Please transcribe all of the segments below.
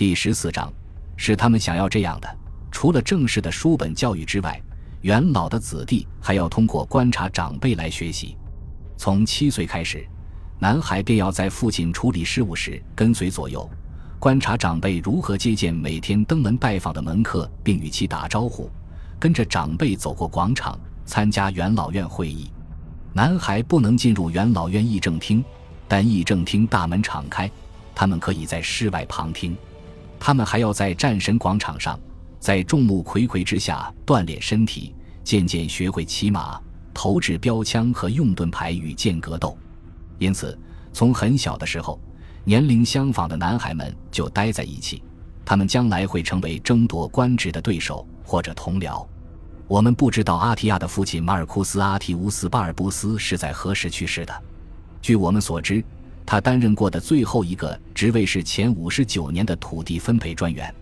第十四章是他们想要这样的。除了正式的书本教育之外，元老的子弟还要通过观察长辈来学习。从七岁开始，男孩便要在父亲处理事务时跟随左右，观察长辈如何接见每天登门拜访的门客，并与其打招呼，跟着长辈走过广场，参加元老院会议。男孩不能进入元老院议政厅，但议政厅大门敞开，他们可以在室外旁听。他们还要在战神广场上，在众目睽睽之下锻炼身体，渐渐学会骑马、投掷标枪和用盾牌与剑格斗。因此，从很小的时候，年龄相仿的男孩们就待在一起。他们将来会成为争夺官职的对手或者同僚。我们不知道阿提亚的父亲马尔库斯·阿提乌斯·巴尔布斯是在何时去世的。据我们所知，他担任过的最后一个职位是前五十九年的土地分配专员。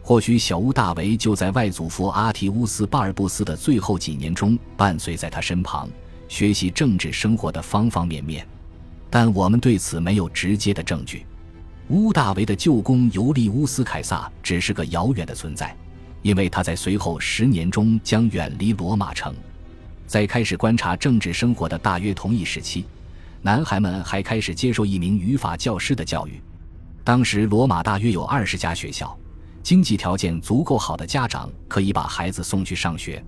或许小乌大维就在外祖父阿提乌斯·巴尔布斯的最后几年中伴随在他身旁，学习政治生活的方方面面。但我们对此没有直接的证据。乌大维的舅公尤利乌斯·凯撒只是个遥远的存在。因为他在随后十年中将远离罗马城，在开始观察政治生活的大约同一时期，男孩们还开始接受一名语法教师的教育。当时罗马大约有二十家学校，经济条件足够好的家长可以把孩子送去上学。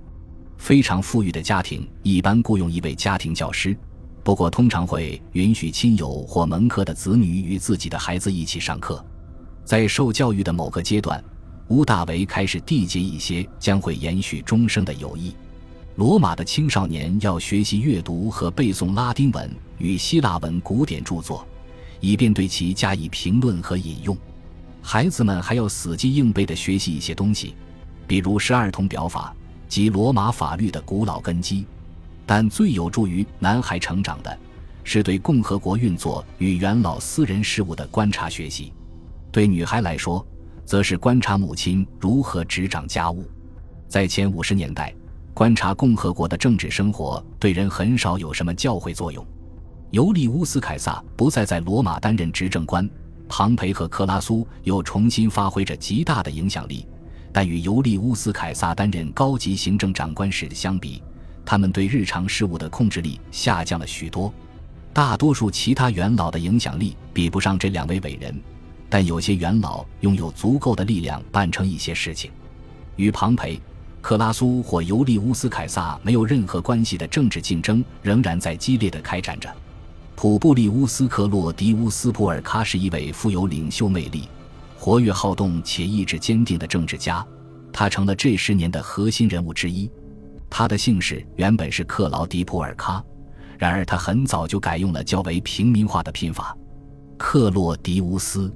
非常富裕的家庭一般雇佣一位家庭教师，不过通常会允许亲友或门客的子女与自己的孩子一起上课。在受教育的某个阶段。乌大维开始缔结一些将会延续终生的友谊。罗马的青少年要学习阅读和背诵拉丁文与希腊文古典著作，以便对其加以评论和引用。孩子们还要死记硬背地学习一些东西，比如十二铜表法及罗马法律的古老根基。但最有助于男孩成长的，是对共和国运作与元老私人事务的观察学习。对女孩来说，则是观察母亲如何执掌家务。在前五十年代，观察共和国的政治生活对人很少有什么教诲作用。尤利乌斯·凯撒不再在罗马担任执政官，庞培和克拉苏又重新发挥着极大的影响力。但与尤利乌斯·凯撒担任高级行政长官时相比，他们对日常事务的控制力下降了许多。大多数其他元老的影响力比不上这两位伟人。但有些元老拥有足够的力量办成一些事情。与庞培、克拉苏或尤利乌斯·凯撒没有任何关系的政治竞争仍然在激烈的开展着。普布利乌斯·克洛迪乌斯·普尔喀是一位富有领袖魅力、活跃好动且意志坚定的政治家，他成了这十年的核心人物之一。他的姓氏原本是克劳迪·普尔喀，然而他很早就改用了较为平民化的拼法——克洛迪乌斯。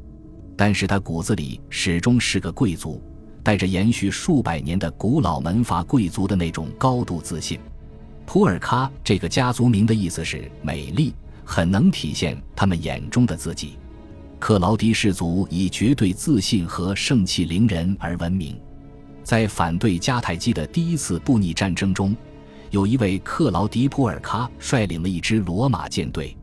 但是他骨子里始终是个贵族，带着延续数百年的古老门阀贵族的那种高度自信。普尔喀这个家族名的意思是美丽，很能体现他们眼中的自己。克劳迪氏族以绝对自信和盛气凌人而闻名。在反对迦太基的第一次布匿战争中，有一位克劳迪普尔喀率领了一支罗马舰队，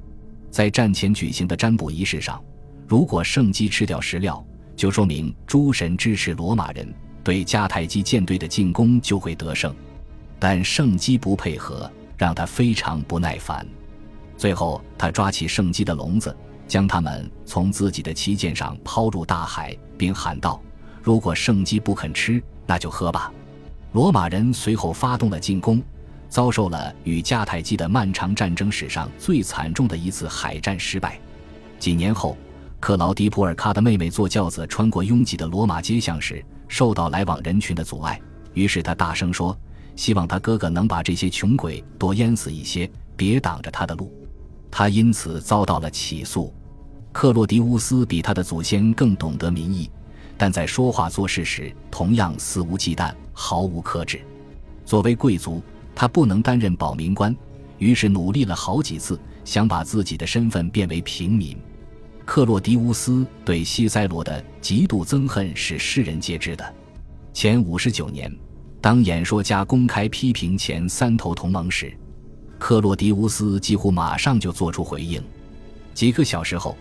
在战前举行的占卜仪式上。如果圣基吃掉石料，就说明诸神支持罗马人对迦太基舰队的进攻就会得胜。但圣基不配合，让他非常不耐烦。最后，他抓起圣基的笼子，将他们从自己的旗舰上抛入大海，并喊道：“如果圣基不肯吃，那就喝吧。”罗马人随后发动了进攻，遭受了与迦太基的漫长战争史上最惨重的一次海战失败。几年后。克劳迪普尔卡的妹妹坐轿子穿过拥挤的罗马街巷时，受到来往人群的阻碍，于是他大声说：“希望他哥哥能把这些穷鬼多淹死一些，别挡着他的路。”他因此遭到了起诉。克洛迪乌斯比他的祖先更懂得民意，但在说话做事时同样肆无忌惮、毫无克制。作为贵族，他不能担任保民官，于是努力了好几次，想把自己的身份变为平民。克洛迪乌斯对西塞罗的极度憎恨是世人皆知的。前五十九年，当演说家公开批评前三头同盟时，克洛迪乌斯几乎马上就做出回应。几个小时后，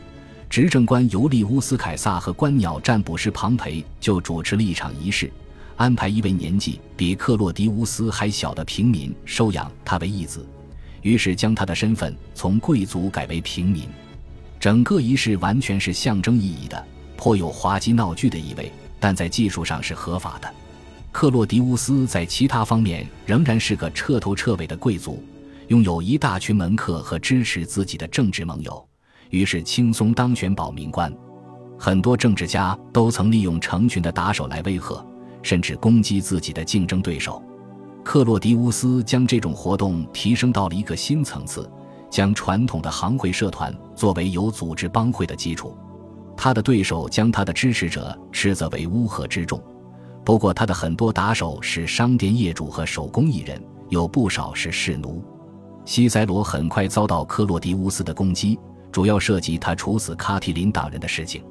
执政官尤利乌斯·凯撒和观鸟占卜师庞培就主持了一场仪式，安排一位年纪比克洛迪乌斯还小的平民收养他为义子，于是将他的身份从贵族改为平民。整个仪式完全是象征意义的，颇有滑稽闹剧的意味，但在技术上是合法的。克洛迪乌斯在其他方面仍然是个彻头彻尾的贵族，拥有一大群门客和支持自己的政治盟友，于是轻松当选保民官。很多政治家都曾利用成群的打手来威吓，甚至攻击自己的竞争对手。克洛迪乌斯将这种活动提升到了一个新层次。将传统的行会社团作为有组织帮会的基础，他的对手将他的支持者斥责为乌合之众。不过，他的很多打手是商店业主和手工艺人，有不少是士奴。西塞罗很快遭到克洛迪乌斯的攻击，主要涉及他处死卡提林党人的事情。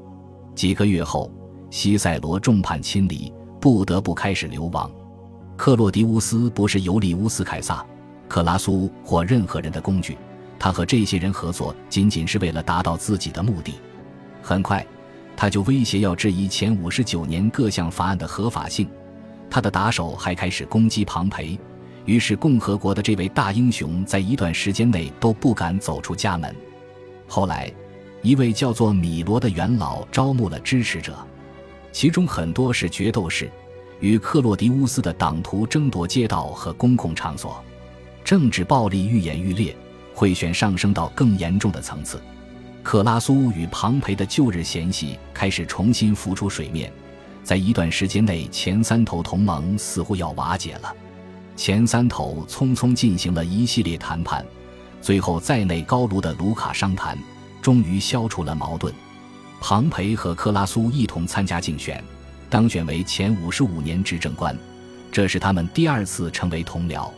几个月后，西塞罗众叛亲离，不得不开始流亡。克洛迪乌斯不是尤利乌斯·凯撒、克拉苏或任何人的工具。他和这些人合作，仅仅是为了达到自己的目的。很快，他就威胁要质疑前五十九年各项法案的合法性。他的打手还开始攻击庞培，于是共和国的这位大英雄在一段时间内都不敢走出家门。后来，一位叫做米罗的元老招募了支持者，其中很多是决斗士，与克洛迪乌斯的党徒争夺街道和公共场所，政治暴力愈演愈烈。贿选上升到更严重的层次，克拉苏与庞培的旧日嫌隙开始重新浮出水面。在一段时间内，前三头同盟似乎要瓦解了。前三头匆匆进行了一系列谈判，最后在内高卢的卢卡商谈，终于消除了矛盾。庞培和克拉苏一同参加竞选，当选为前五十五年执政官，这是他们第二次成为同僚。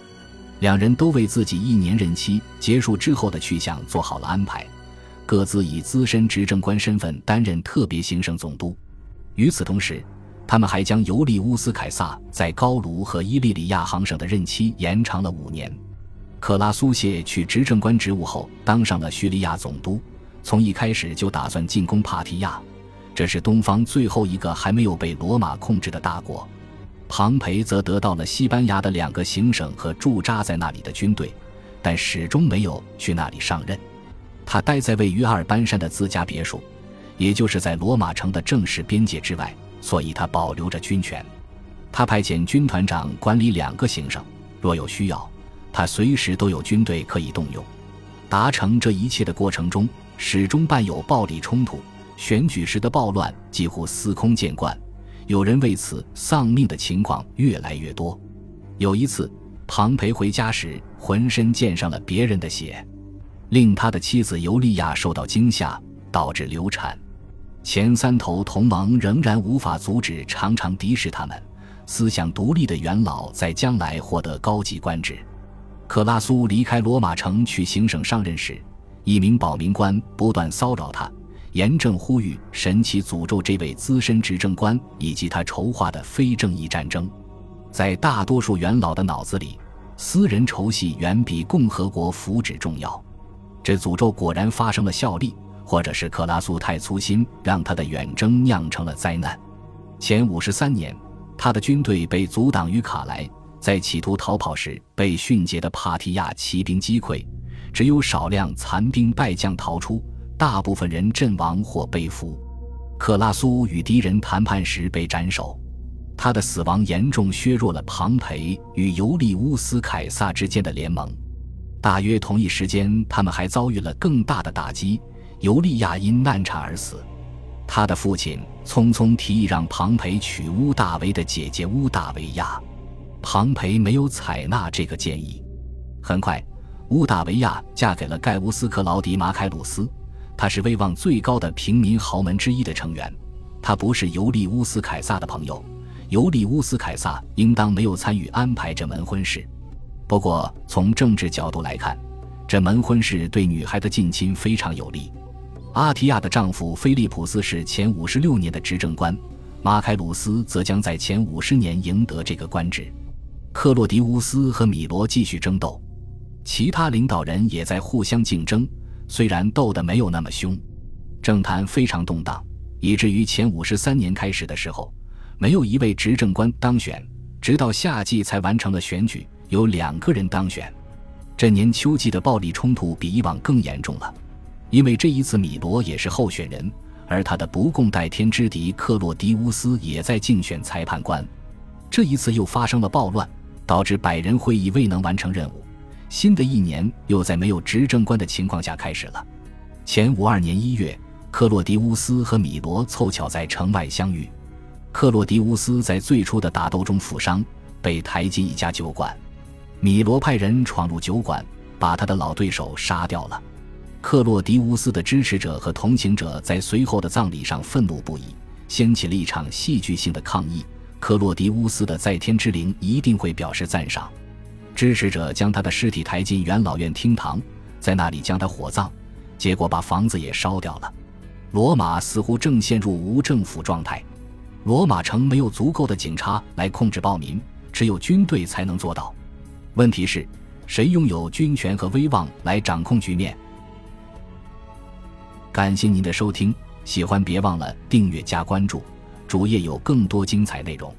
两人都为自己一年任期结束之后的去向做好了安排，各自以资深执政官身份担任特别行省总督。与此同时，他们还将尤利乌斯·凯撒在高卢和伊利里亚行省的任期延长了五年。克拉苏谢去执政官职务后，当上了叙利亚总督，从一开始就打算进攻帕提亚，这是东方最后一个还没有被罗马控制的大国。庞培则得到了西班牙的两个行省和驻扎在那里的军队，但始终没有去那里上任。他待在位于阿尔班山的自家别墅，也就是在罗马城的正式边界之外，所以他保留着军权。他派遣军团长管理两个行省，若有需要，他随时都有军队可以动用。达成这一切的过程中，始终伴有暴力冲突，选举时的暴乱几乎司空见惯。有人为此丧命的情况越来越多。有一次，庞培回家时浑身溅上了别人的血，令他的妻子尤利娅受到惊吓，导致流产。前三头同盟仍然无法阻止常常敌视他们、思想独立的元老在将来获得高级官职。克拉苏离开罗马城去行省上任时，一名保民官不断骚扰他。严正呼吁神奇诅咒这位资深执政官以及他筹划的非正义战争。在大多数元老的脑子里，私人仇隙远比共和国福祉重要。这诅咒果然发生了效力，或者是克拉苏太粗心，让他的远征酿成了灾难。前五十三年，他的军队被阻挡于卡莱，在企图逃跑时被迅捷的帕提亚骑兵击溃，只有少量残兵败将逃出。大部分人阵亡或被俘，克拉苏与敌人谈判时被斩首，他的死亡严重削弱了庞培与尤利乌斯·凯撒之间的联盟。大约同一时间，他们还遭遇了更大的打击：尤利亚因难产而死。他的父亲匆匆提议让庞培娶乌大维的姐姐乌大维亚，庞培没有采纳这个建议。很快，乌大维亚嫁给了盖乌斯·克劳迪·马凯鲁斯。他是威望最高的平民豪门之一的成员，他不是尤利乌斯·凯撒的朋友，尤利乌斯·凯撒应当没有参与安排这门婚事。不过，从政治角度来看，这门婚事对女孩的近亲非常有利。阿提亚的丈夫菲利普斯是前五十六年的执政官，马凯鲁斯则将在前五十年赢得这个官职。克洛迪乌斯和米罗继续争斗，其他领导人也在互相竞争。虽然斗得没有那么凶，政坛非常动荡，以至于前五十三年开始的时候，没有一位执政官当选，直到夏季才完成了选举，有两个人当选。这年秋季的暴力冲突比以往更严重了，因为这一次米罗也是候选人，而他的不共戴天之敌克洛迪乌斯也在竞选裁判官。这一次又发生了暴乱，导致百人会议未能完成任务。新的一年又在没有执政官的情况下开始了。前五二年一月，克洛迪乌斯和米罗凑巧在城外相遇。克洛迪乌斯在最初的打斗中负伤，被抬进一家酒馆。米罗派人闯入酒馆，把他的老对手杀掉了。克洛迪乌斯的支持者和同情者在随后的葬礼上愤怒不已，掀起了一场戏剧性的抗议。克洛迪乌斯的在天之灵一定会表示赞赏。支持者将他的尸体抬进元老院厅堂，在那里将他火葬，结果把房子也烧掉了。罗马似乎正陷入无政府状态。罗马城没有足够的警察来控制暴民，只有军队才能做到。问题是，谁拥有军权和威望来掌控局面？感谢您的收听，喜欢别忘了订阅加关注，主页有更多精彩内容。